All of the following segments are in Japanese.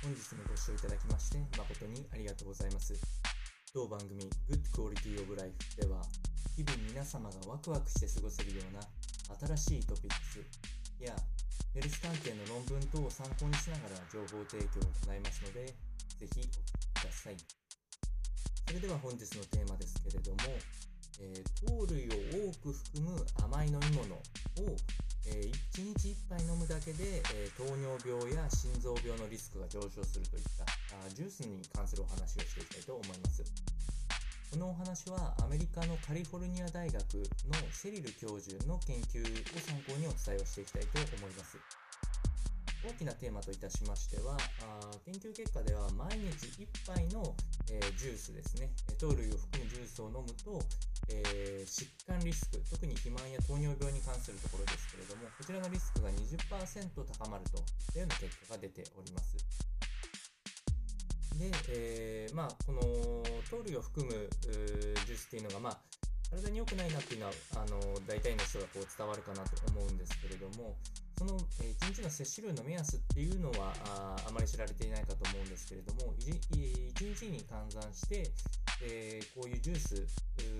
本日もご視聴いただきまして誠にありがとうございます。当番組 Good Quality of Life では日々皆様がワクワクして過ごせるような新しいトピックスやヘルス関係の論文等を参考にしながら情報提供を行いますのでぜひお聞きください。それでは本日のテーマですけれども、えー、糖類を多く含む甘い飲み物を、だけで、えー、糖尿病や心臓病のリスクが上昇するといったあジュースに関するお話をしていきたいと思います。このお話はアメリカのカリフォルニア大学のシェリル教授の研究を参考にお伝えをしていきたいと思います。大きなテーマといたしましては、あ研究結果では毎日1杯の、えー、ジュースですね、糖類を含むジュースを飲むと、えー、疾患リスク、特に肥満や糖尿病に関するところですけれども、こちらのリスクが20%高まるといったような結果が出ております。で、えー、まあ、この糖類を含むジュースっていうのが、まあ、体に良くないなっていうのは、あの大体の人がこう伝わるかなと思うんですけれども、その、1日の摂取量の目安っていうのはああまり知られていないかと思うんですけれども 1, 日に換算して、えー、こういうジュース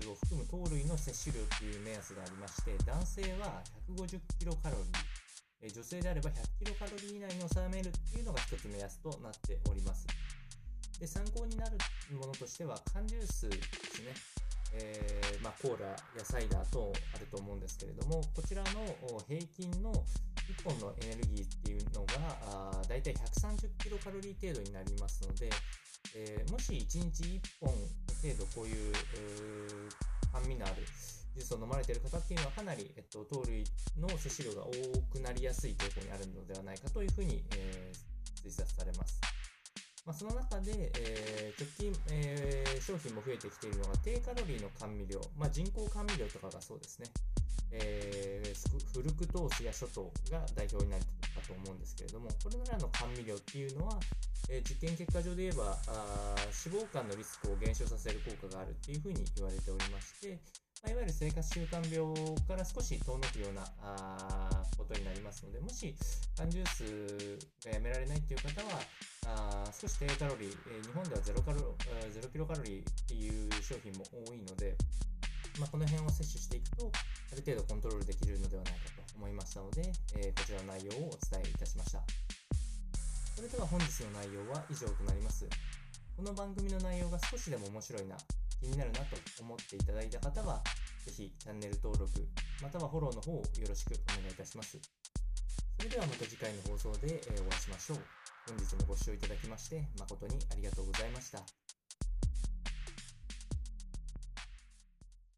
を含む糖類の摂取量っていう目安がありまして男性は150キロカロリー、え、女性であれば100キロカロリー以内に収めるっていうのが一つ目安となっております。で参考になるものとしては缶ジュースですね。えー、まあ、コーラやサイダーとあると思うんですけれどもこちらの平均の1本のエネルギーっていうのがあだいたい130キロカロリー程度になりますので、えー、もし1日1本程度こういう甘味のあるジュースを飲まれている方っていうのはかなり、えっと、糖類の摂取量が多くなりやすい傾向にあるのではないかというふうに、えー、推察されます。まあ、その中で、えー、直近、えー、商品も増えてきているのが低カロリーの甘味料、まあ、人工甘味料とかがそうですね。えー、フルクトースや諸島が代表になるかと思うんですけれども、これらの甘味料っていうのは、えー、実験結果上で言えばあ、脂肪肝のリスクを減少させる効果があるっていうふうに言われておりまして、まあ、いわゆる生活習慣病から少し遠のくようなあことになりますので、もし缶ジュースがやめられないっていう方は、あ少し低カロリー、えー、日本では0カロ0キロカロリーっていう商品も多いので、まあ、この辺を摂取していくと、ある程度コントロールできるのではないかと思いましたので、えー、こちらの内容をお伝えいたしました。それでは本日の内容は以上となります。この番組の内容が少しでも面白いな、気になるなと思っていただいた方は、ぜひチャンネル登録、またはフォローの方をよろしくお願いいたします。それではまた次回の放送でお会いしましょう。本日もご視聴いただきまして誠にありがとうございました。